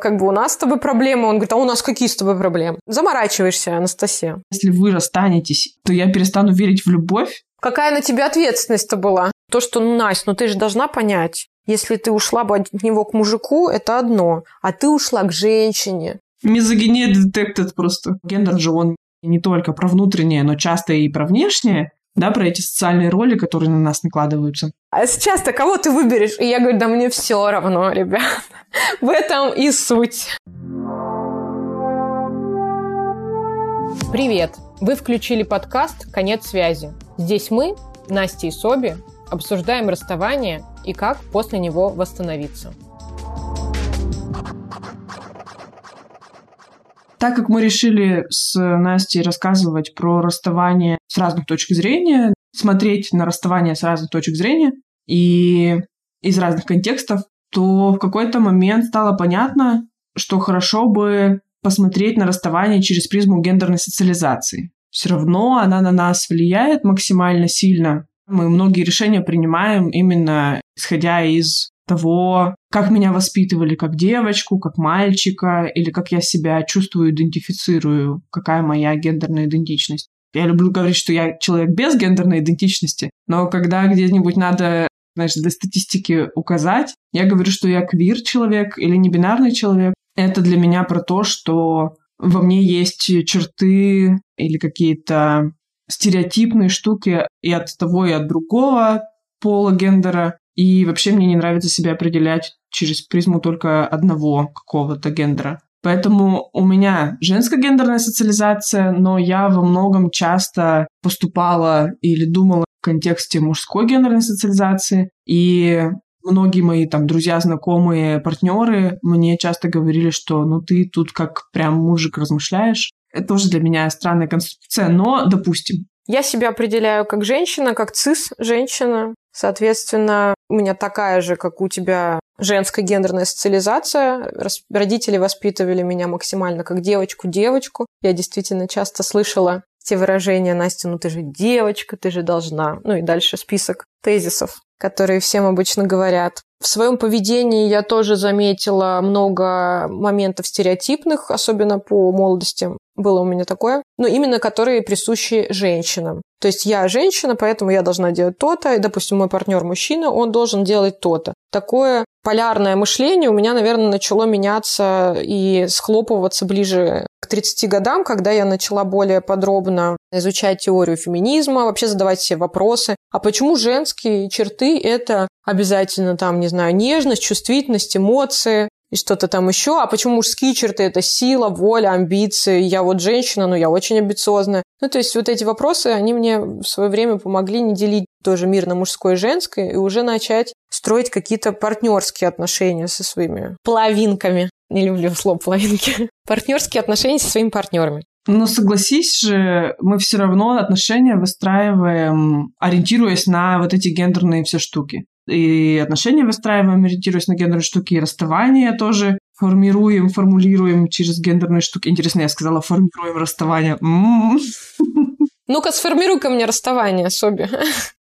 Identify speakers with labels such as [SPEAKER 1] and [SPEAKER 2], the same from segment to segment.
[SPEAKER 1] как бы у нас с тобой проблемы. Он говорит, а у нас какие с тобой проблемы? Заморачиваешься, Анастасия.
[SPEAKER 2] Если вы расстанетесь, то я перестану верить в любовь.
[SPEAKER 1] Какая на тебя ответственность-то была? То, что, ну, Настя, ну ты же должна понять, если ты ушла бы от него к мужику, это одно, а ты ушла к женщине.
[SPEAKER 2] Мизогиния детектед просто. Гендер же он не только про внутреннее, но часто и про внешнее да, про эти социальные роли, которые на нас накладываются.
[SPEAKER 1] А сейчас-то кого ты выберешь? И я говорю, да мне все равно, ребят. В этом и суть. Привет! Вы включили подкаст «Конец связи». Здесь мы, Настя и Соби, обсуждаем расставание и как после него восстановиться.
[SPEAKER 2] Так как мы решили с Настей рассказывать про расставание с разных точек зрения, смотреть на расставание с разных точек зрения и из разных контекстов, то в какой-то момент стало понятно, что хорошо бы посмотреть на расставание через призму гендерной социализации. Все равно она на нас влияет максимально сильно. Мы многие решения принимаем именно исходя из того, как меня воспитывали как девочку, как мальчика, или как я себя чувствую, идентифицирую, какая моя гендерная идентичность. Я люблю говорить, что я человек без гендерной идентичности, но когда где-нибудь надо, знаешь, для статистики указать, я говорю, что я квир-человек или небинарный человек. Это для меня про то, что во мне есть черты или какие-то стереотипные штуки и от того, и от другого пола, гендера, и вообще мне не нравится себя определять через призму только одного какого-то гендера. Поэтому у меня женская гендерная социализация, но я во многом часто поступала или думала в контексте мужской гендерной социализации. И многие мои там друзья, знакомые, партнеры мне часто говорили, что ну ты тут как прям мужик размышляешь. Это тоже для меня странная конструкция, но допустим.
[SPEAKER 1] Я себя определяю как женщина, как цис-женщина. Соответственно, у меня такая же, как у тебя, женская гендерная социализация. Родители воспитывали меня максимально как девочку-девочку. Я действительно часто слышала те выражения «Настя, ну ты же девочка, ты же должна». Ну и дальше список тезисов, которые всем обычно говорят. В своем поведении я тоже заметила много моментов стереотипных, особенно по молодости было у меня такое, но именно которые присущи женщинам. То есть я женщина, поэтому я должна делать то-то, и, допустим, мой партнер мужчина, он должен делать то-то. Такое полярное мышление у меня, наверное, начало меняться и схлопываться ближе 30 годам, когда я начала более подробно изучать теорию феминизма, вообще задавать себе вопросы, а почему женские черты – это обязательно там, не знаю, нежность, чувствительность, эмоции, и что-то там еще. А почему мужские черты – это сила, воля, амбиции? Я вот женщина, но я очень амбициозная. Ну, то есть вот эти вопросы, они мне в свое время помогли не делить тоже мир на мужское и женское и уже начать строить какие-то партнерские отношения со своими половинками. Не люблю слово половинки. Партнерские отношения со своими партнерами.
[SPEAKER 2] Но согласись же, мы все равно отношения выстраиваем, ориентируясь на вот эти гендерные все штуки и отношения выстраиваем, ориентируясь на гендерные штуки, и расставания тоже формируем, формулируем через гендерные штуки. Интересно, я сказала, формируем расставание. М-м-м.
[SPEAKER 1] Ну-ка, сформируй-ка мне расставание, Соби.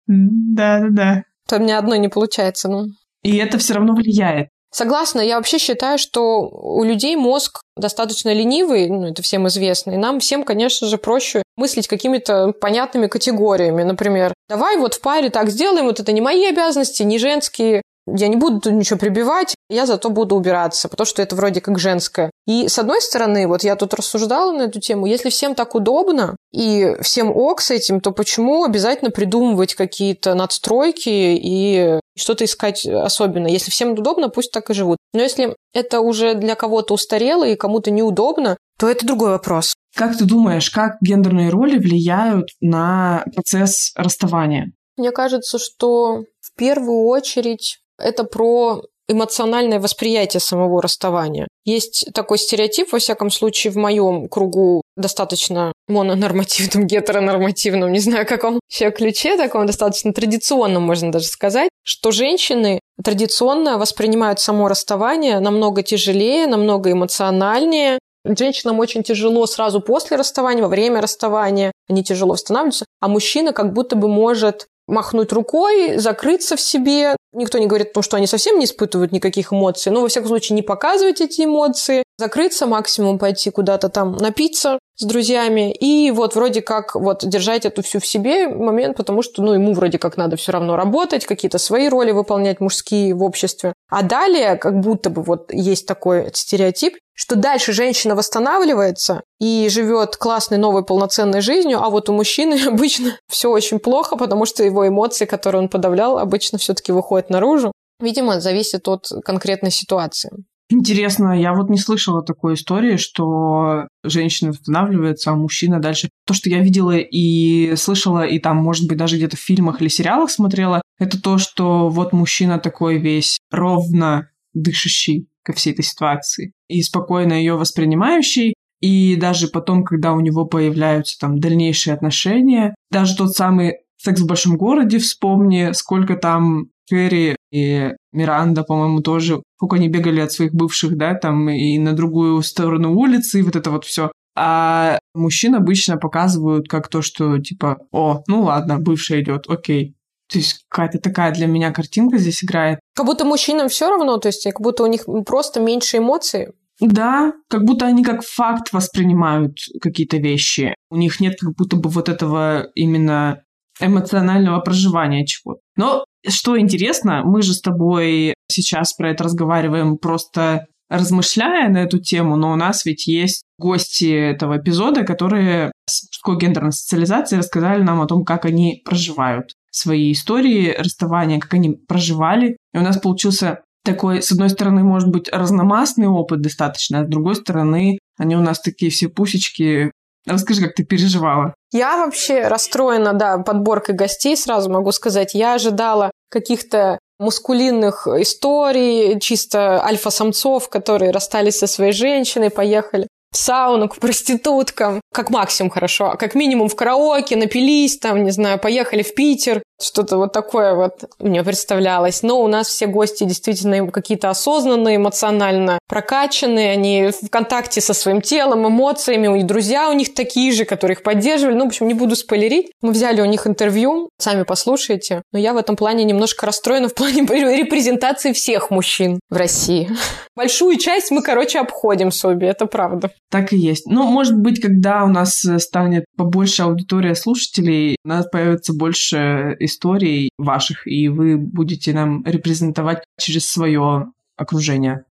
[SPEAKER 2] Да-да-да.
[SPEAKER 1] То мне одной не получается, ну.
[SPEAKER 2] И это все равно влияет.
[SPEAKER 1] Согласна, я вообще считаю, что у людей мозг достаточно ленивый, ну, это всем известно, и нам всем, конечно же, проще мыслить какими-то понятными категориями. Например, давай вот в паре так сделаем, вот это не мои обязанности, не женские, я не буду тут ничего прибивать, я зато буду убираться, потому что это вроде как женское. И с одной стороны, вот я тут рассуждала на эту тему, если всем так удобно и всем ок с этим, то почему обязательно придумывать какие-то надстройки и что-то искать особенно? Если всем удобно, пусть так и живут. Но если это уже для кого-то устарело и кому-то неудобно, то это другой вопрос.
[SPEAKER 2] Как ты думаешь, как гендерные роли влияют на процесс расставания?
[SPEAKER 1] Мне кажется, что в первую очередь это про эмоциональное восприятие самого расставания. Есть такой стереотип, во всяком случае, в моем кругу достаточно мононормативном, гетеронормативном, не знаю, каком еще ключе, таком достаточно традиционном, можно даже сказать, что женщины традиционно воспринимают само расставание намного тяжелее, намного эмоциональнее, Женщинам очень тяжело сразу после расставания, во время расставания, они тяжело восстанавливаются, а мужчина как будто бы может махнуть рукой, закрыться в себе. Никто не говорит о том, что они совсем не испытывают никаких эмоций, но, во всяком случае, не показывать эти эмоции, закрыться, максимум пойти куда-то там напиться с друзьями, и вот вроде как вот держать эту всю в себе момент, потому что, ну, ему вроде как надо все равно работать, какие-то свои роли выполнять мужские в обществе. А далее как будто бы вот есть такой стереотип, что дальше женщина восстанавливается и живет классной новой полноценной жизнью, а вот у мужчины обычно все очень плохо, потому что его эмоции, которые он подавлял, обычно все-таки выходят наружу. Видимо, зависит от конкретной ситуации.
[SPEAKER 2] Интересно, я вот не слышала такой истории, что женщина восстанавливается, а мужчина дальше. То, что я видела и слышала, и там, может быть, даже где-то в фильмах или сериалах смотрела, это то, что вот мужчина такой весь ровно дышащий, ко всей этой ситуации и спокойно ее воспринимающий. И даже потом, когда у него появляются там дальнейшие отношения, даже тот самый секс в большом городе, вспомни, сколько там Кэрри и Миранда, по-моему, тоже, сколько они бегали от своих бывших, да, там и на другую сторону улицы, и вот это вот все. А мужчин обычно показывают как то, что типа, о, ну ладно, бывшая идет, окей. То есть какая-то такая для меня картинка здесь играет.
[SPEAKER 1] Как будто мужчинам все равно, то есть как будто у них просто меньше эмоций.
[SPEAKER 2] Да, как будто они как факт воспринимают какие-то вещи. У них нет как будто бы вот этого именно эмоционального проживания чего-то. Но что интересно, мы же с тобой сейчас про это разговариваем просто размышляя на эту тему, но у нас ведь есть гости этого эпизода, которые с мужской гендерной социализацией рассказали нам о том, как они проживают свои истории расставания, как они проживали. И у нас получился такой, с одной стороны, может быть, разномастный опыт достаточно, а с другой стороны, они у нас такие все пусечки. Расскажи, как ты переживала.
[SPEAKER 1] Я вообще расстроена, да, подборкой гостей, сразу могу сказать. Я ожидала каких-то мускулинных историй, чисто альфа-самцов, которые расстались со своей женщиной, поехали в сауну, к проституткам. Как максимум хорошо, а как минимум в караоке, напились там, не знаю, поехали в Питер. Что-то вот такое вот мне представлялось. Но у нас все гости действительно какие-то осознанные, эмоционально прокачанные. Они в контакте со своим телом, эмоциями. И друзья у них такие же, которые их поддерживали. Ну, в общем, не буду спойлерить. Мы взяли у них интервью. Сами послушайте. Но я в этом плане немножко расстроена в плане репрезентации всех мужчин в России. Большую часть мы, короче, обходим Соби. Это правда.
[SPEAKER 2] Так и есть. Ну, может быть, когда у нас станет побольше аудитория слушателей, у нас появится больше историй ваших, и вы будете нам репрезентовать через свое окружение.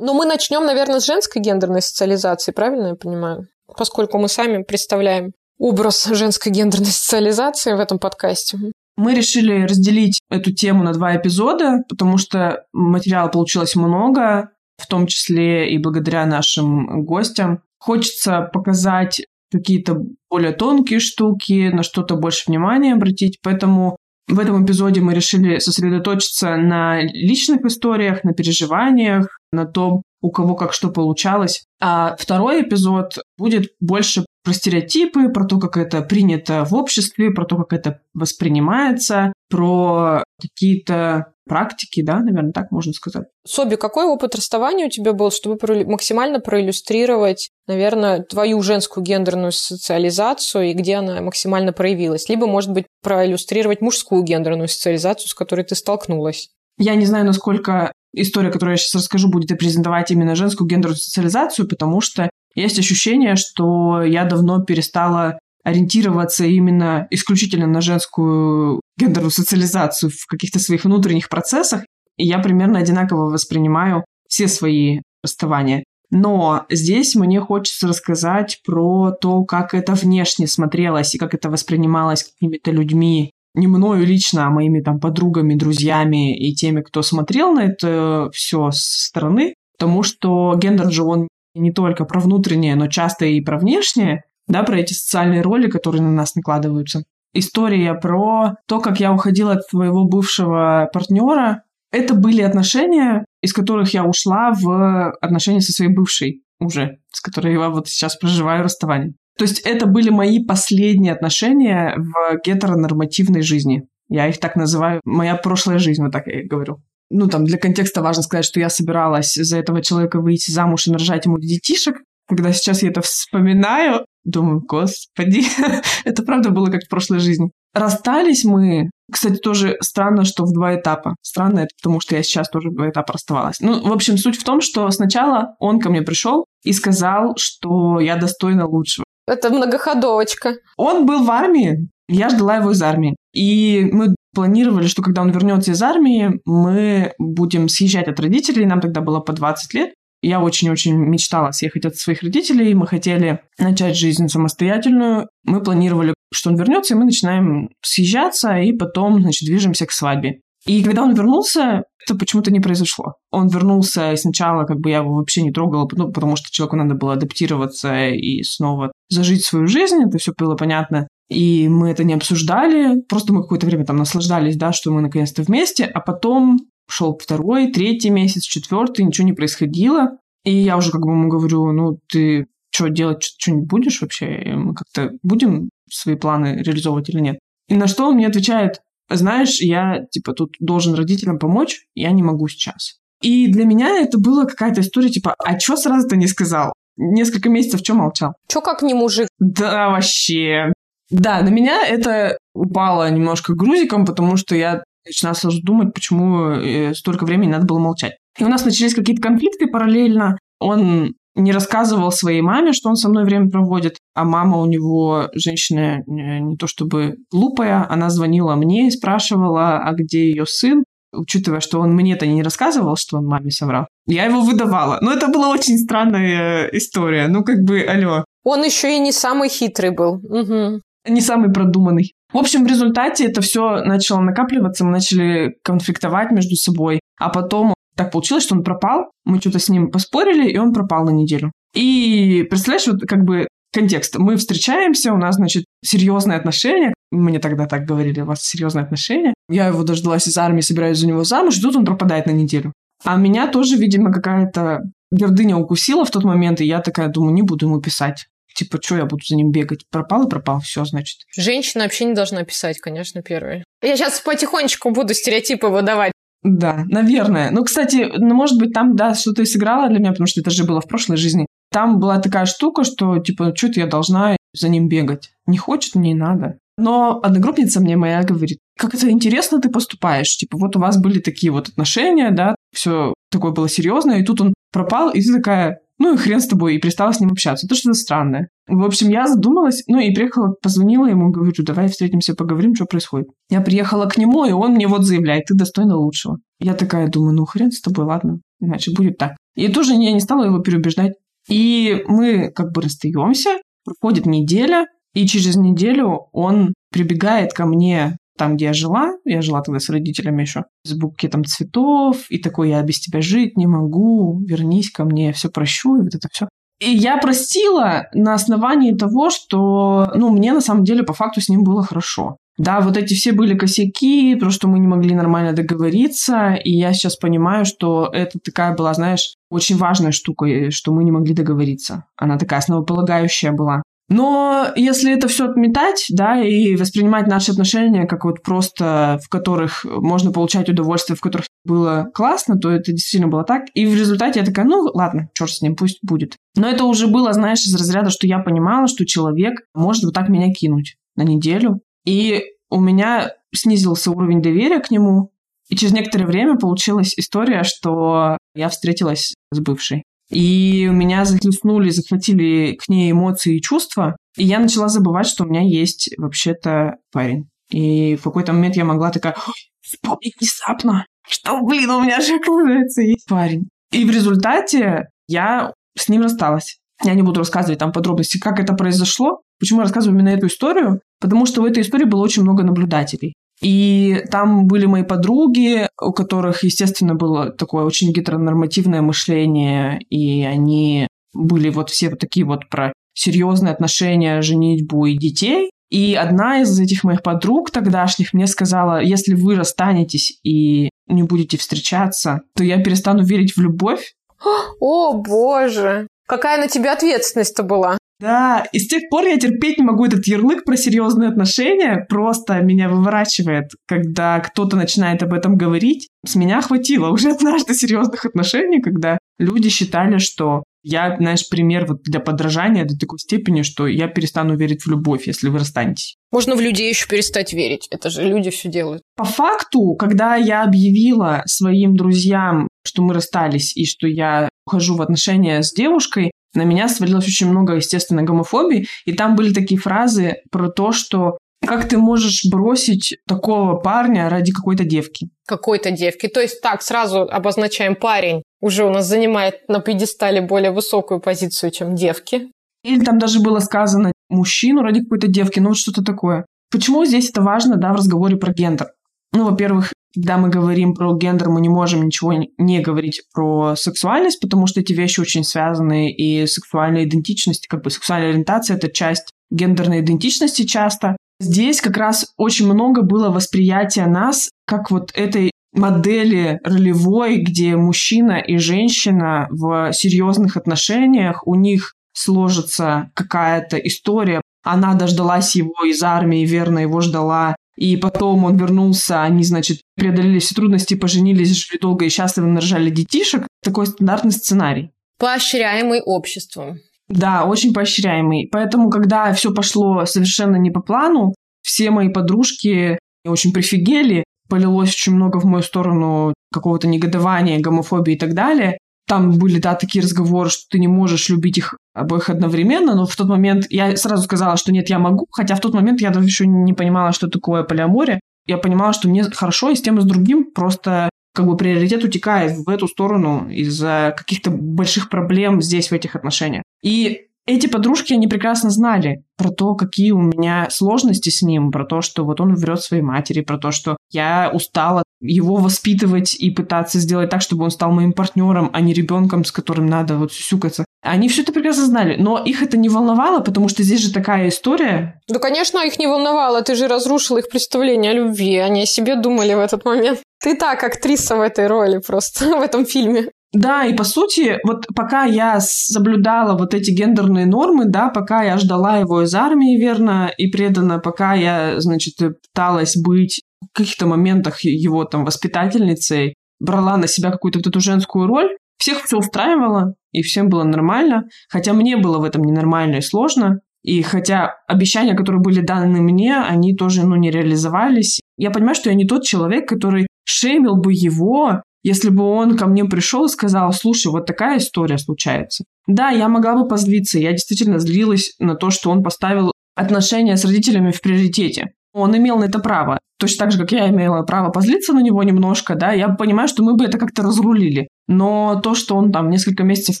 [SPEAKER 1] Ну, мы начнем, наверное, с женской гендерной социализации, правильно я понимаю? Поскольку мы сами представляем образ женской гендерной социализации в этом подкасте.
[SPEAKER 2] Мы решили разделить эту тему на два эпизода, потому что материала получилось много, в том числе и благодаря нашим гостям. Хочется показать какие-то более тонкие штуки, на что-то больше внимания обратить. Поэтому в этом эпизоде мы решили сосредоточиться на личных историях, на переживаниях, на том, у кого как что получалось. А второй эпизод будет больше про стереотипы, про то, как это принято в обществе, про то, как это воспринимается, про какие-то практики, да, наверное, так можно сказать.
[SPEAKER 1] Соби, какой опыт расставания у тебя был, чтобы максимально проиллюстрировать, наверное, твою женскую гендерную социализацию и где она максимально проявилась? Либо, может быть, проиллюстрировать мужскую гендерную социализацию, с которой ты столкнулась?
[SPEAKER 2] Я не знаю, насколько история, которую я сейчас расскажу, будет репрезентовать именно женскую гендерную социализацию, потому что есть ощущение, что я давно перестала ориентироваться именно исключительно на женскую гендерную социализацию в каких-то своих внутренних процессах, и я примерно одинаково воспринимаю все свои расставания. Но здесь мне хочется рассказать про то, как это внешне смотрелось и как это воспринималось какими-то людьми, не мною лично, а моими там подругами, друзьями и теми, кто смотрел на это все с стороны, потому что гендер же он не только про внутреннее, но часто и про внешнее, да, про эти социальные роли, которые на нас накладываются. История про то, как я уходила от своего бывшего партнера. Это были отношения, из которых я ушла в отношения со своей бывшей уже, с которой я вот сейчас проживаю расставание. То есть это были мои последние отношения в гетеронормативной жизни. Я их так называю. Моя прошлая жизнь, вот так я и говорю. Ну, там, для контекста важно сказать, что я собиралась за этого человека выйти замуж и нарожать ему детишек. Когда сейчас я это вспоминаю, думаю, господи, это правда было как в прошлой жизни. Расстались мы, кстати, тоже странно, что в два этапа. Странно это потому, что я сейчас тоже в два этапа расставалась. Ну, в общем, суть в том, что сначала он ко мне пришел и сказал, что я достойна лучшего.
[SPEAKER 1] Это многоходовочка.
[SPEAKER 2] Он был в армии, я ждала его из армии. И мы планировали, что когда он вернется из армии, мы будем съезжать от родителей. Нам тогда было по 20 лет. Я очень-очень мечтала съехать от своих родителей. Мы хотели начать жизнь самостоятельную. Мы планировали, что он вернется, и мы начинаем съезжаться, и потом, значит, движемся к свадьбе. И когда он вернулся, это почему-то не произошло. Он вернулся, и сначала как бы я его вообще не трогала, ну, потому что человеку надо было адаптироваться и снова зажить свою жизнь, это все было понятно. И мы это не обсуждали, просто мы какое-то время там наслаждались, да, что мы наконец-то вместе, а потом шел второй, третий месяц, четвертый, ничего не происходило. И я уже как бы ему говорю, ну, ты что, делать что-нибудь будешь вообще? Мы как-то будем свои планы реализовывать или нет? И на что он мне отвечает, знаешь, я, типа, тут должен родителям помочь, я не могу сейчас. И для меня это была какая-то история, типа, а чё сразу-то не сказал? Несколько месяцев чё молчал?
[SPEAKER 1] Чё как не мужик?
[SPEAKER 2] Да, вообще. Да, на меня это упало немножко грузиком, потому что я начинала сразу думать, почему э, столько времени надо было молчать. И у нас начались какие-то конфликты параллельно. Он не рассказывал своей маме, что он со мной время проводит, а мама у него женщина э, не то чтобы глупая, она звонила мне и спрашивала, а где ее сын, учитывая, что он мне-то не рассказывал, что он маме соврал. Я его выдавала. Но это была очень странная э, история. Ну, как бы, алло.
[SPEAKER 1] Он еще и не самый хитрый был. Угу.
[SPEAKER 2] Не самый продуманный. В общем, в результате это все начало накапливаться, мы начали конфликтовать между собой. А потом так получилось, что он пропал, мы что-то с ним поспорили, и он пропал на неделю. И представляешь, вот как бы контекст. Мы встречаемся, у нас, значит, серьезные отношения. Мне тогда так говорили, у вас серьезные отношения. Я его дождалась из армии, собираюсь за него замуж, и тут он пропадает на неделю. А меня тоже, видимо, какая-то гордыня укусила в тот момент, и я такая думаю, не буду ему писать. Типа, что я буду за ним бегать? Пропал и пропал, все, значит.
[SPEAKER 1] Женщина вообще не должна писать, конечно, первой. Я сейчас потихонечку буду стереотипы выдавать.
[SPEAKER 2] Да, наверное. Ну, кстати, ну, может быть, там, да, что-то и сыграло для меня, потому что это же было в прошлой жизни. Там была такая штука, что, типа, что-то я должна за ним бегать. Не хочет, мне и надо. Но одногруппница мне моя говорит, как это интересно ты поступаешь. Типа, вот у вас были такие вот отношения, да, все такое было серьезное, и тут он пропал, и ты такая, ну и хрен с тобой, и перестала с ним общаться. Это что-то странное. В общем, я задумалась, ну и приехала, позвонила ему, говорю, давай встретимся, поговорим, что происходит. Я приехала к нему, и он мне вот заявляет, ты достойна лучшего. Я такая думаю, ну хрен с тобой, ладно, иначе будет так. И тоже я не стала его переубеждать. И мы как бы расстаемся, проходит неделя, и через неделю он прибегает ко мне там, где я жила, я жила тогда с родителями еще, с букетом цветов, и такой, я без тебя жить не могу, вернись ко мне, я все прощу, и вот это все. И я простила на основании того, что, ну, мне на самом деле по факту с ним было хорошо. Да, вот эти все были косяки, потому что мы не могли нормально договориться, и я сейчас понимаю, что это такая была, знаешь, очень важная штука, что мы не могли договориться. Она такая основополагающая была. Но если это все отметать, да, и воспринимать наши отношения как вот просто, в которых можно получать удовольствие, в которых было классно, то это действительно было так. И в результате я такая, ну ладно, черт с ним, пусть будет. Но это уже было, знаешь, из разряда, что я понимала, что человек может вот так меня кинуть на неделю. И у меня снизился уровень доверия к нему. И через некоторое время получилась история, что я встретилась с бывшей. И меня захлестнули, захватили к ней эмоции и чувства. И я начала забывать, что у меня есть вообще-то парень. И в какой-то момент я могла такая вспомнить внезапно, что, блин, у меня же, оказывается, есть парень. И в результате я с ним рассталась. Я не буду рассказывать там подробности, как это произошло. Почему я рассказываю именно эту историю? Потому что в этой истории было очень много наблюдателей. И там были мои подруги, у которых, естественно, было такое очень гетеронормативное мышление, и они были вот все вот такие вот про серьезные отношения, женитьбу и детей. И одна из этих моих подруг тогдашних мне сказала, если вы расстанетесь и не будете встречаться, то я перестану верить в любовь.
[SPEAKER 1] О, боже! Какая на тебя ответственность-то была?
[SPEAKER 2] Да, и с тех пор я терпеть не могу этот ярлык про серьезные отношения. Просто меня выворачивает, когда кто-то начинает об этом говорить. С меня хватило уже однажды серьезных отношений, когда люди считали, что я, знаешь, пример вот для подражания до такой степени, что я перестану верить в любовь, если вы расстанетесь.
[SPEAKER 1] Можно в людей еще перестать верить. Это же люди все делают.
[SPEAKER 2] По факту, когда я объявила своим друзьям, что мы расстались и что я ухожу в отношения с девушкой, на меня свалилось очень много, естественно, гомофобии. И там были такие фразы про то, что как ты можешь бросить такого парня ради какой-то девки?
[SPEAKER 1] Какой-то девки. То есть так, сразу обозначаем парень уже у нас занимает на пьедестале более высокую позицию, чем девки.
[SPEAKER 2] Или там даже было сказано мужчину ради какой-то девки, ну вот что-то такое. Почему здесь это важно, да, в разговоре про гендер? Ну, во-первых, когда мы говорим про гендер, мы не можем ничего не говорить про сексуальность, потому что эти вещи очень связаны, и сексуальная идентичность, как бы сексуальная ориентация — это часть гендерной идентичности часто. Здесь как раз очень много было восприятия нас как вот этой модели ролевой, где мужчина и женщина в серьезных отношениях, у них сложится какая-то история. Она дождалась его из армии, верно его ждала, и потом он вернулся, они, значит, преодолели все трудности, поженились, жили долго и счастливо, нарожали детишек. Такой стандартный сценарий.
[SPEAKER 1] Поощряемый обществом.
[SPEAKER 2] Да, очень поощряемый. Поэтому, когда все пошло совершенно не по плану, все мои подружки очень прифигели, полилось очень много в мою сторону какого-то негодования, гомофобии и так далее. Там были, да, такие разговоры, что ты не можешь любить их обоих одновременно, но в тот момент я сразу сказала, что нет, я могу, хотя в тот момент я даже еще не понимала, что такое полиамория. Я понимала, что мне хорошо и с тем, и с другим, просто как бы приоритет утекает в эту сторону из-за каких-то больших проблем здесь, в этих отношениях. И эти подружки, они прекрасно знали про то, какие у меня сложности с ним, про то, что вот он врет своей матери, про то, что я устала его воспитывать и пытаться сделать так, чтобы он стал моим партнером, а не ребенком, с которым надо вот сюсюкаться. Они все это прекрасно знали, но их это не волновало, потому что здесь же такая история.
[SPEAKER 1] Да, конечно, их не волновало. Ты же разрушил их представление о любви. Они о себе думали в этот момент. Ты так актриса в этой роли просто, в этом фильме.
[SPEAKER 2] Да, и по сути, вот пока я соблюдала вот эти гендерные нормы, да, пока я ждала его из армии верно и преданно, пока я, значит, пыталась быть в каких-то моментах его там воспитательницей, брала на себя какую-то вот эту женскую роль, всех все устраивало, и всем было нормально, хотя мне было в этом ненормально и сложно, и хотя обещания, которые были даны мне, они тоже, ну, не реализовались. Я понимаю, что я не тот человек, который шеймил бы его если бы он ко мне пришел и сказал, слушай, вот такая история случается. Да, я могла бы позлиться, я действительно злилась на то, что он поставил отношения с родителями в приоритете. Он имел на это право. Точно так же, как я имела право позлиться на него немножко, да, я понимаю, что мы бы это как-то разрулили. Но то, что он там несколько месяцев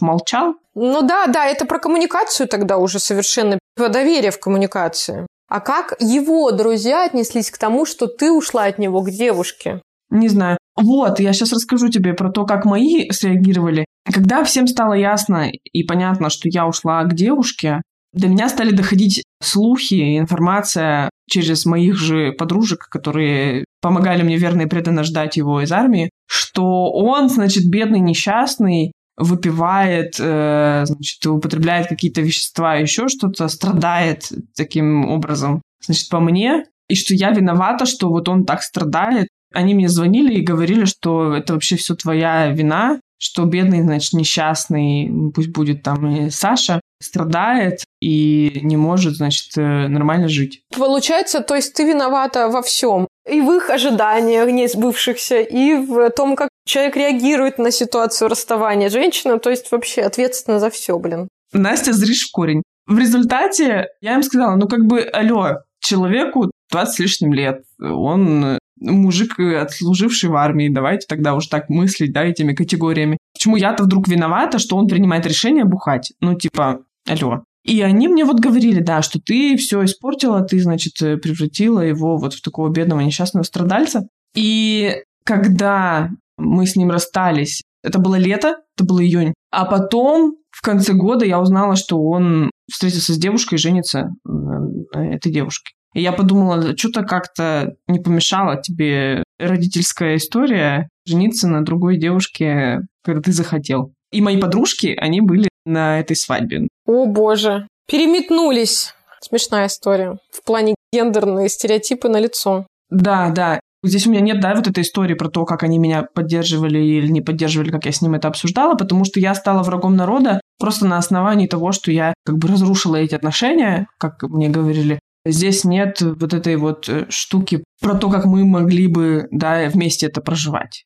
[SPEAKER 2] молчал...
[SPEAKER 1] Ну да, да, это про коммуникацию тогда уже совершенно, про доверие в коммуникации. А как его друзья отнеслись к тому, что ты ушла от него к девушке?
[SPEAKER 2] Не знаю. Вот, я сейчас расскажу тебе про то, как мои среагировали. Когда всем стало ясно и понятно, что я ушла к девушке, до меня стали доходить слухи, информация через моих же подружек, которые помогали мне верно и преданно ждать его из армии, что он, значит, бедный, несчастный, выпивает, э, значит, употребляет какие-то вещества, еще что-то, страдает таким образом, значит, по мне, и что я виновата, что вот он так страдает, они мне звонили и говорили, что это вообще все твоя вина, что бедный, значит, несчастный, пусть будет там и Саша, страдает и не может, значит, э, нормально жить.
[SPEAKER 1] Получается, то есть ты виновата во всем. И в их ожиданиях не сбывшихся, и в том, как человек реагирует на ситуацию расставания. Женщина, то есть вообще ответственна за все, блин.
[SPEAKER 2] Настя, зришь в корень. В результате я им сказала, ну как бы, алло, человеку 20 с лишним лет, он мужик, э, отслуживший в армии, давайте тогда уже так мыслить, да, этими категориями. Почему я-то вдруг виновата, что он принимает решение бухать? Ну, типа, алло. И они мне вот говорили, да, что ты все испортила, ты, значит, э, превратила его вот в такого бедного несчастного страдальца. И когда мы с ним расстались, это было лето, это был июнь, а потом в конце года я узнала, что он встретился с девушкой и женится на этой девушке. И я подумала, что-то как-то не помешало тебе родительская история жениться на другой девушке, когда ты захотел. И мои подружки, они были на этой свадьбе.
[SPEAKER 1] О боже, переметнулись. Смешная история. В плане гендерные стереотипы на лицо.
[SPEAKER 2] Да, да. Здесь у меня нет, да, вот этой истории про то, как они меня поддерживали или не поддерживали, как я с ним это обсуждала, потому что я стала врагом народа просто на основании того, что я как бы разрушила эти отношения, как мне говорили, Здесь нет вот этой вот э, штуки про то, как мы могли бы, да, вместе это проживать.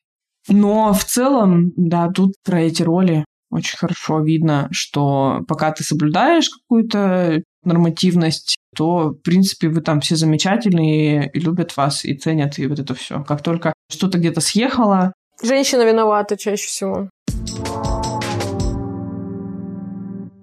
[SPEAKER 2] Но в целом, да, тут про эти роли очень хорошо видно, что пока ты соблюдаешь какую-то нормативность, то, в принципе, вы там все замечательные и любят вас, и ценят, и вот это все. Как только что-то где-то съехало...
[SPEAKER 1] Женщина виновата чаще всего.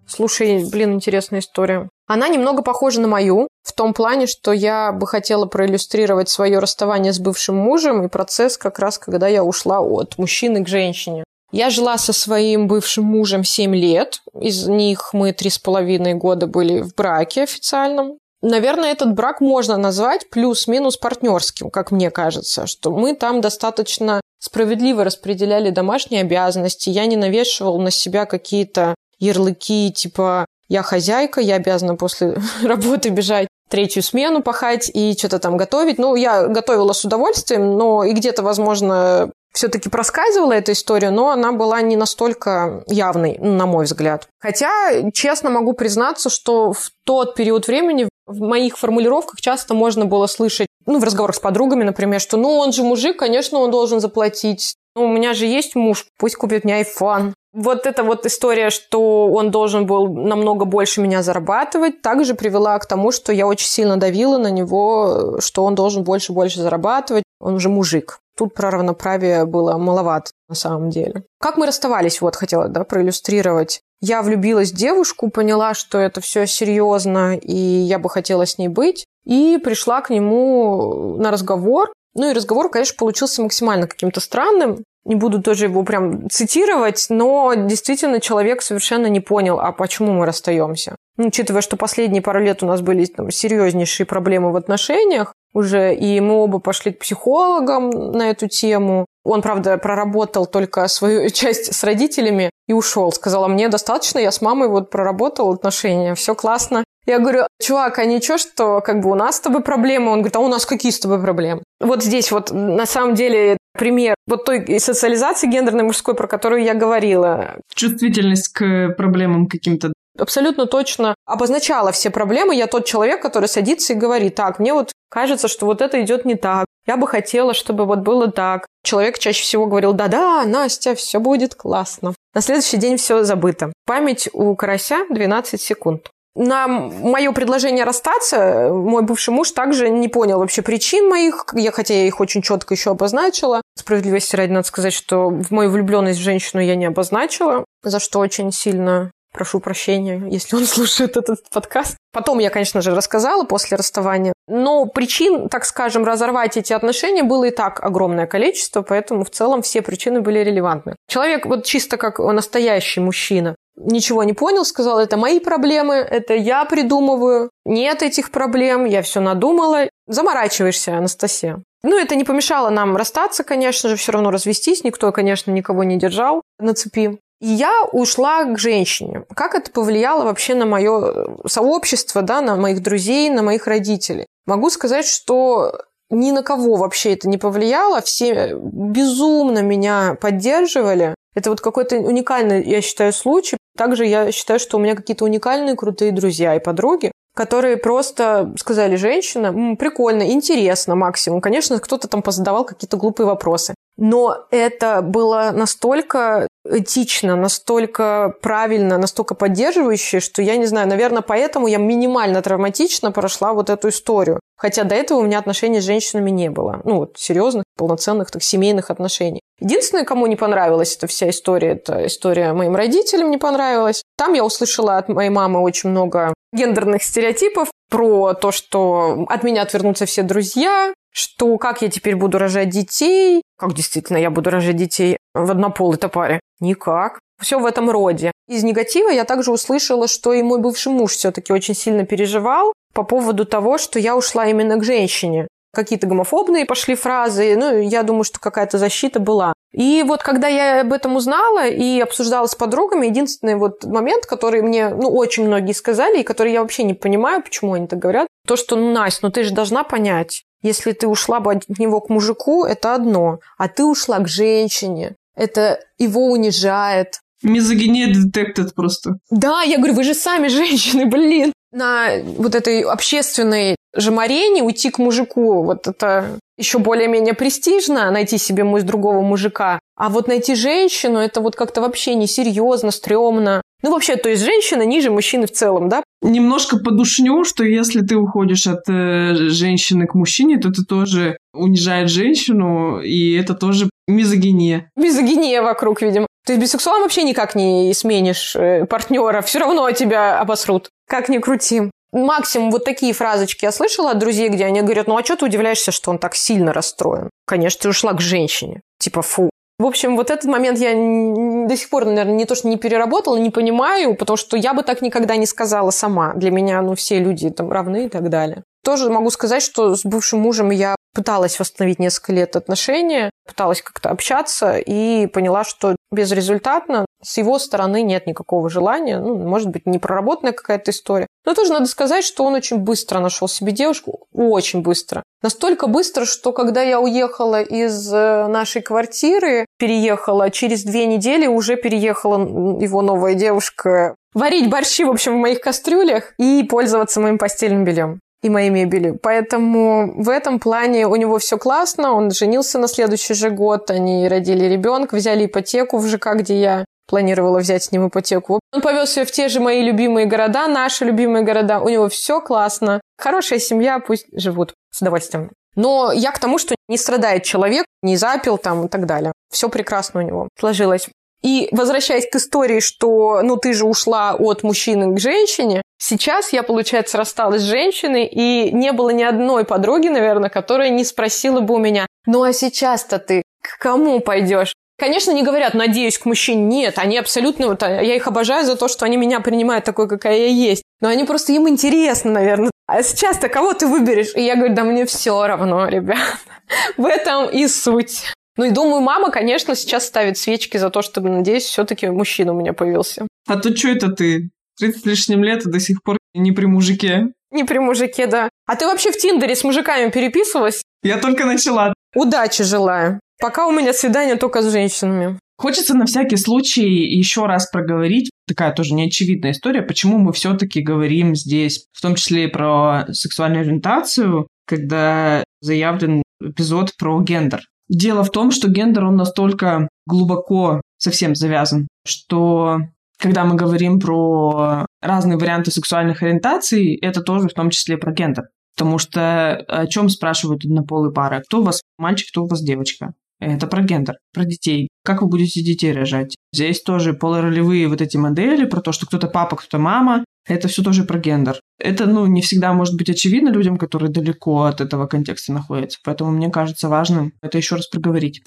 [SPEAKER 1] Слушай, блин, интересная история. Она немного похожа на мою, в том плане, что я бы хотела проиллюстрировать свое расставание с бывшим мужем и процесс как раз, когда я ушла от мужчины к женщине. Я жила со своим бывшим мужем 7 лет. Из них мы три с половиной года были в браке официальном. Наверное, этот брак можно назвать плюс-минус партнерским, как мне кажется, что мы там достаточно справедливо распределяли домашние обязанности. Я не навешивал на себя какие-то ярлыки типа «я хозяйка, я обязана после работы бежать третью смену пахать и что-то там готовить». Ну, я готовила с удовольствием, но и где-то, возможно, все-таки проскальзывала эта история, но она была не настолько явной, на мой взгляд. Хотя, честно могу признаться, что в тот период времени в моих формулировках часто можно было слышать, ну, в разговорах с подругами, например, что, ну, он же мужик, конечно, он должен заплатить. Ну, у меня же есть муж, пусть купит мне iPhone. Вот эта вот история, что он должен был намного больше меня зарабатывать, также привела к тому, что я очень сильно давила на него, что он должен больше-больше зарабатывать. Он уже мужик. Тут про равноправие было маловато на самом деле. Как мы расставались, вот хотела да, проиллюстрировать. Я влюбилась в девушку, поняла, что это все серьезно, и я бы хотела с ней быть, и пришла к нему на разговор. Ну и разговор, конечно, получился максимально каким-то странным не буду тоже его прям цитировать, но действительно человек совершенно не понял, а почему мы расстаемся. Ну, учитывая, что последние пару лет у нас были там, серьезнейшие проблемы в отношениях уже, и мы оба пошли к психологам на эту тему. Он, правда, проработал только свою часть с родителями и ушел. Сказала, мне достаточно, я с мамой вот проработал отношения, все классно. Я говорю, чувак, а ничего, что как бы у нас с тобой проблемы? Он говорит, а у нас какие с тобой проблемы? Вот здесь вот на самом деле пример вот той социализации гендерной мужской, про которую я говорила.
[SPEAKER 2] Чувствительность к проблемам каким-то.
[SPEAKER 1] Абсолютно точно обозначала все проблемы. Я тот человек, который садится и говорит, так, мне вот кажется, что вот это идет не так. Я бы хотела, чтобы вот было так. Человек чаще всего говорил, да-да, Настя, все будет классно. На следующий день все забыто. Память у карася 12 секунд. На мое предложение расстаться мой бывший муж также не понял вообще причин моих, я, хотя я их очень четко еще обозначила. Справедливости ради надо сказать, что в мою влюбленность в женщину я не обозначила, за что очень сильно прошу прощения, если он слушает этот подкаст. Потом я, конечно же, рассказала после расставания. Но причин, так скажем, разорвать эти отношения было и так огромное количество, поэтому в целом все причины были релевантны. Человек вот чисто как настоящий мужчина ничего не понял, сказал, это мои проблемы, это я придумываю, нет этих проблем, я все надумала. Заморачиваешься, Анастасия. Ну, это не помешало нам расстаться, конечно же, все равно развестись. Никто, конечно, никого не держал на цепи. И я ушла к женщине. Как это повлияло вообще на мое сообщество, да, на моих друзей, на моих родителей? Могу сказать, что ни на кого вообще это не повлияло. Все безумно меня поддерживали. Это вот какой-то уникальный, я считаю, случай. Также я считаю, что у меня какие-то уникальные крутые друзья и подруги, которые просто сказали, женщина, М, прикольно, интересно максимум. Конечно, кто-то там позадавал какие-то глупые вопросы. Но это было настолько этично, настолько правильно, настолько поддерживающе, что я не знаю, наверное, поэтому я минимально травматично прошла вот эту историю. Хотя до этого у меня отношений с женщинами не было. Ну, вот серьезных, полноценных, так, семейных отношений. Единственное, кому не понравилась эта вся история, это история моим родителям не понравилась. Там я услышала от моей мамы очень много гендерных стереотипов про то, что от меня отвернутся все друзья, что как я теперь буду рожать детей, как действительно я буду рожать детей в однополой-то паре. Никак. Все в этом роде. Из негатива я также услышала, что и мой бывший муж все-таки очень сильно переживал по поводу того, что я ушла именно к женщине. Какие-то гомофобные пошли фразы, ну, я думаю, что какая-то защита была. И вот когда я об этом узнала и обсуждала с подругами, единственный вот момент, который мне, ну, очень многие сказали, и который я вообще не понимаю, почему они так говорят, то, что, ну, Настя, ну ты же должна понять, если ты ушла бы от него к мужику, это одно, а ты ушла к женщине, это его унижает,
[SPEAKER 2] Мизогиния detected просто.
[SPEAKER 1] Да, я говорю, вы же сами женщины, блин. На вот этой общественной жемарене уйти к мужику, вот это еще более-менее престижно, найти себе муж другого мужика. А вот найти женщину, это вот как-то вообще несерьезно, стрёмно. Ну, вообще, то есть женщина ниже мужчины в целом, да?
[SPEAKER 2] Немножко подушню, что если ты уходишь от э, женщины к мужчине, то ты тоже унижаешь женщину, и это тоже мизогиния.
[SPEAKER 1] Мизогиния вокруг, видимо. То есть бисексуалом вообще никак не сменишь э, партнера, все равно тебя обосрут. Как ни крути. Максимум вот такие фразочки я слышала от друзей, где они говорят, ну а что ты удивляешься, что он так сильно расстроен? Конечно, ты ушла к женщине. Типа, фу, в общем, вот этот момент я до сих пор, наверное, не то, что не переработала, не понимаю, потому что я бы так никогда не сказала сама. Для меня, ну, все люди там равны и так далее. Тоже могу сказать, что с бывшим мужем я пыталась восстановить несколько лет отношения, пыталась как-то общаться и поняла, что безрезультатно. С его стороны нет никакого желания. Ну, может быть, не проработанная какая-то история. Но тоже надо сказать, что он очень быстро нашел себе девушку. Очень быстро. Настолько быстро, что когда я уехала из э, нашей квартиры, переехала, через две недели уже переехала его новая девушка варить борщи, в общем, в моих кастрюлях и пользоваться моим постельным бельем и моей мебели. Поэтому в этом плане у него все классно. Он женился на следующий же год, они родили ребенка, взяли ипотеку в ЖК, где я планировала взять с ним ипотеку. Он повез ее в те же мои любимые города, наши любимые города. У него все классно. Хорошая семья, пусть живут с удовольствием. Но я к тому, что не страдает человек, не запил там и так далее. Все прекрасно у него сложилось. И возвращаясь к истории, что ну ты же ушла от мужчины к женщине, сейчас я, получается, рассталась с женщиной, и не было ни одной подруги, наверное, которая не спросила бы у меня, ну а сейчас-то ты к кому пойдешь? Конечно, не говорят, надеюсь, к мужчине. Нет, они абсолютно... Вот, я их обожаю за то, что они меня принимают такой, какая я есть. Но они просто им интересно, наверное. А сейчас-то кого ты выберешь? И я говорю, да мне все равно, ребят. В этом и суть. Ну и думаю, мама, конечно, сейчас ставит свечки за то, чтобы, надеюсь, все-таки мужчина у меня появился.
[SPEAKER 2] А то что это ты? 30 лишним лет и до сих пор не при мужике.
[SPEAKER 1] Не при мужике, да. А ты вообще в Тиндере с мужиками переписывалась?
[SPEAKER 2] Я только начала.
[SPEAKER 1] Удачи желаю. Пока у меня свидание только с женщинами.
[SPEAKER 2] Хочется на всякий случай еще раз проговорить, такая тоже неочевидная история, почему мы все-таки говорим здесь, в том числе и про сексуальную ориентацию, когда заявлен эпизод про гендер. Дело в том, что гендер, он настолько глубоко совсем завязан, что когда мы говорим про разные варианты сексуальных ориентаций, это тоже в том числе про гендер. Потому что о чем спрашивают однополые пары? Кто у вас мальчик, кто у вас девочка? Это про гендер, про детей. Как вы будете детей рожать? Здесь тоже полуролевые вот эти модели про то, что кто-то папа, кто-то мама. Это все тоже про гендер. Это, ну, не всегда может быть очевидно людям, которые далеко от этого контекста находятся. Поэтому мне кажется важным это еще раз проговорить.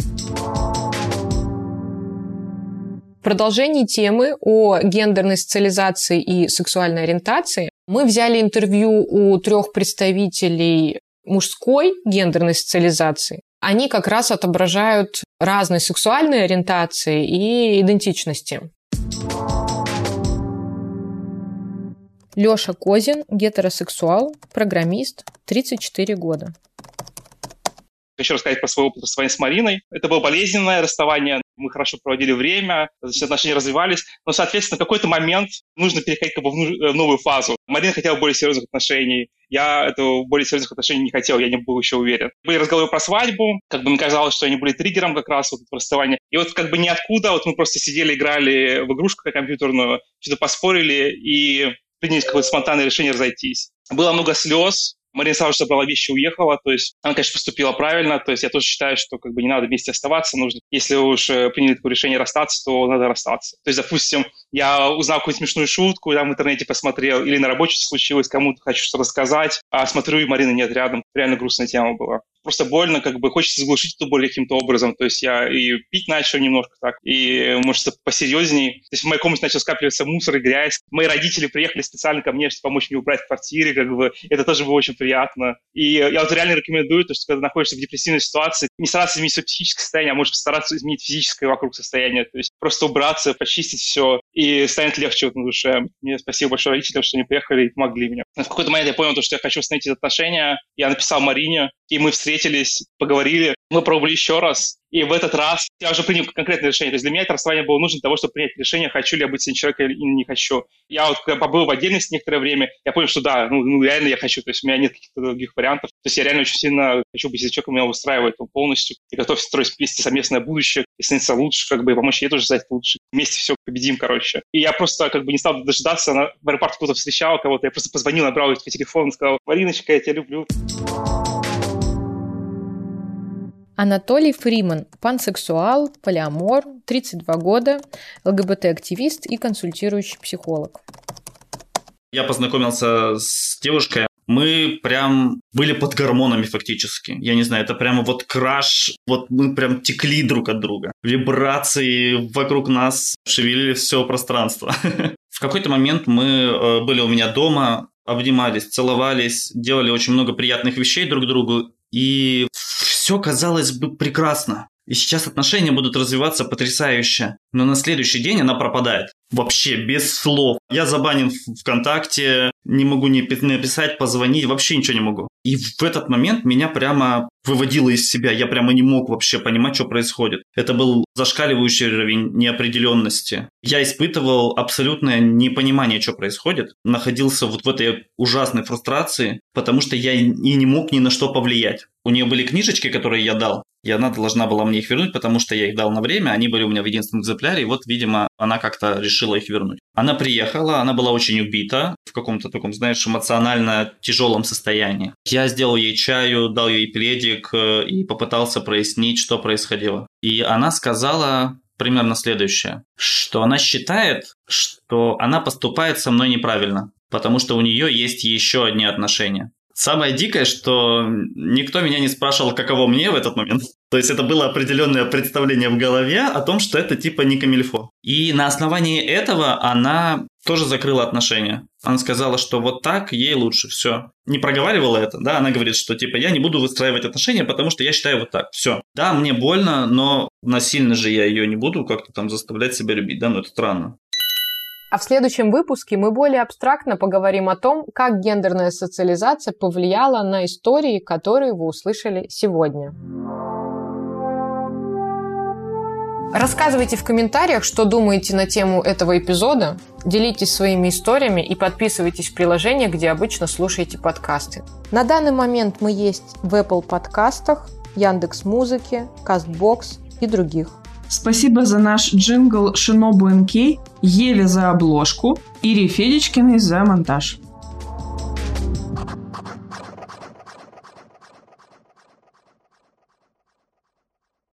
[SPEAKER 1] В продолжении темы о гендерной социализации и сексуальной ориентации мы взяли интервью у трех представителей мужской гендерной социализации. Они как раз отображают разные сексуальные ориентации и идентичности. Лёша Козин, гетеросексуал, программист, 34 года.
[SPEAKER 3] Хочу рассказать про свой опыт с Мариной. Это было болезненное расставание, мы хорошо проводили время, все отношения развивались, но, соответственно, в какой-то момент нужно переходить как бы в новую фазу. Марина хотела более серьезных отношений, я этого более серьезных отношений не хотел, я не был еще уверен. Были разговоры про свадьбу, как бы мне казалось, что они были триггером как раз вот этого расставания. И вот как бы ниоткуда, вот мы просто сидели, играли в игрушку компьютерную, что-то поспорили и приняли какое-то спонтанное решение разойтись. Было много слез, Марина сразу же собрала вещи уехала, то есть она, конечно, поступила правильно, то есть я тоже считаю, что как бы не надо вместе оставаться, нужно, если уж э, приняли такое решение расстаться, то надо расстаться. То есть, допустим, я узнал какую-то смешную шутку, там в интернете посмотрел, или на работе случилось, кому-то хочу что-то рассказать, а смотрю, и Марины нет рядом. Реально грустная тема была просто больно, как бы хочется заглушить эту боль каким-то образом. То есть я и пить начал немножко так, и, может, посерьезней. То есть в моей комнате начал скапливаться мусор и грязь. Мои родители приехали специально ко мне, чтобы помочь мне убрать в квартире, как бы. Это тоже было очень приятно. И я вот реально рекомендую, то, что когда находишься в депрессивной ситуации, не стараться изменить свое психическое состояние, а может постараться изменить физическое вокруг состояние. То есть просто убраться, почистить все и станет легче вот на душе. Мне спасибо большое родителям, что они приехали и помогли мне. В какой-то момент я понял, что я хочу восстановить отношения. Я написал Марине, и мы встретились, поговорили. Мы пробовали еще раз. И в этот раз я уже принял конкретное решение. То есть для меня это расставание было нужно для того, чтобы принять решение, хочу ли я быть с этим человеком или не хочу. Я вот когда побыл в отдельности некоторое время, я понял, что да, ну, ну реально я хочу. То есть у меня нет каких-то других вариантов. То есть я реально очень сильно хочу быть с человеком, меня устраивает он полностью. И готов строить вместе совместное будущее и становиться лучше, как бы, и помочь ей тоже стать лучше. Вместе все победим, короче. И я просто как бы не стал дожидаться, она в аэропорту кто-то встречал кого-то, я просто позвонил, набрал ее телефон, сказал, Мариночка, я тебя люблю.
[SPEAKER 1] Анатолий Фриман, пансексуал, полиамор, 32 года, ЛГБТ-активист и консультирующий психолог.
[SPEAKER 4] Я познакомился с девушкой, мы прям были под гормонами фактически. Я не знаю, это прямо вот краш, вот мы прям текли друг от друга. Вибрации вокруг нас шевелили все пространство. В какой-то момент мы э, были у меня дома, обнимались, целовались, делали очень много приятных вещей друг другу, и все казалось бы прекрасно. И сейчас отношения будут развиваться потрясающе. Но на следующий день она пропадает. Вообще, без слов. Я забанен в ВКонтакте, не могу ни написать, позвонить, вообще ничего не могу. И в этот момент меня прямо выводило из себя. Я прямо не мог вообще понимать, что происходит. Это был зашкаливающий уровень неопределенности. Я испытывал абсолютное непонимание, что происходит. Находился вот в этой ужасной фрустрации, потому что я и не мог ни на что повлиять. У нее были книжечки, которые я дал, и она должна была мне их вернуть, потому что я их дал на время, они были у меня в единственном экземпляре, и вот, видимо, она как-то решила их вернуть. Она приехала, она была очень убита, в каком-то таком, знаешь, эмоционально тяжелом состоянии. Я сделал ей чаю, дал ей пледик э, и попытался прояснить, что происходило. И она сказала примерно следующее, что она считает, что она поступает со мной неправильно, потому что у нее есть еще одни отношения. Самое дикое, что никто меня не спрашивал, каково мне в этот момент. То есть это было определенное представление в голове о том, что это типа не камильфо. И на основании этого она тоже закрыла отношения. Она сказала, что вот так ей лучше, все. Не проговаривала это, да, она говорит, что типа я не буду выстраивать отношения, потому что я считаю вот так, все. Да, мне больно, но насильно же я ее не буду как-то там заставлять себя любить, да, ну это странно.
[SPEAKER 1] А в следующем выпуске мы более абстрактно поговорим о том, как гендерная социализация повлияла на истории, которые вы услышали сегодня. Рассказывайте в комментариях, что думаете на тему этого эпизода, делитесь своими историями и подписывайтесь в приложение, где обычно слушаете подкасты. На данный момент мы есть в Apple подкастах, Яндекс Музыке, Castbox и других.
[SPEAKER 2] Спасибо за наш джингл Шинобу НК, Еве за обложку, Ире Федичкиной за монтаж.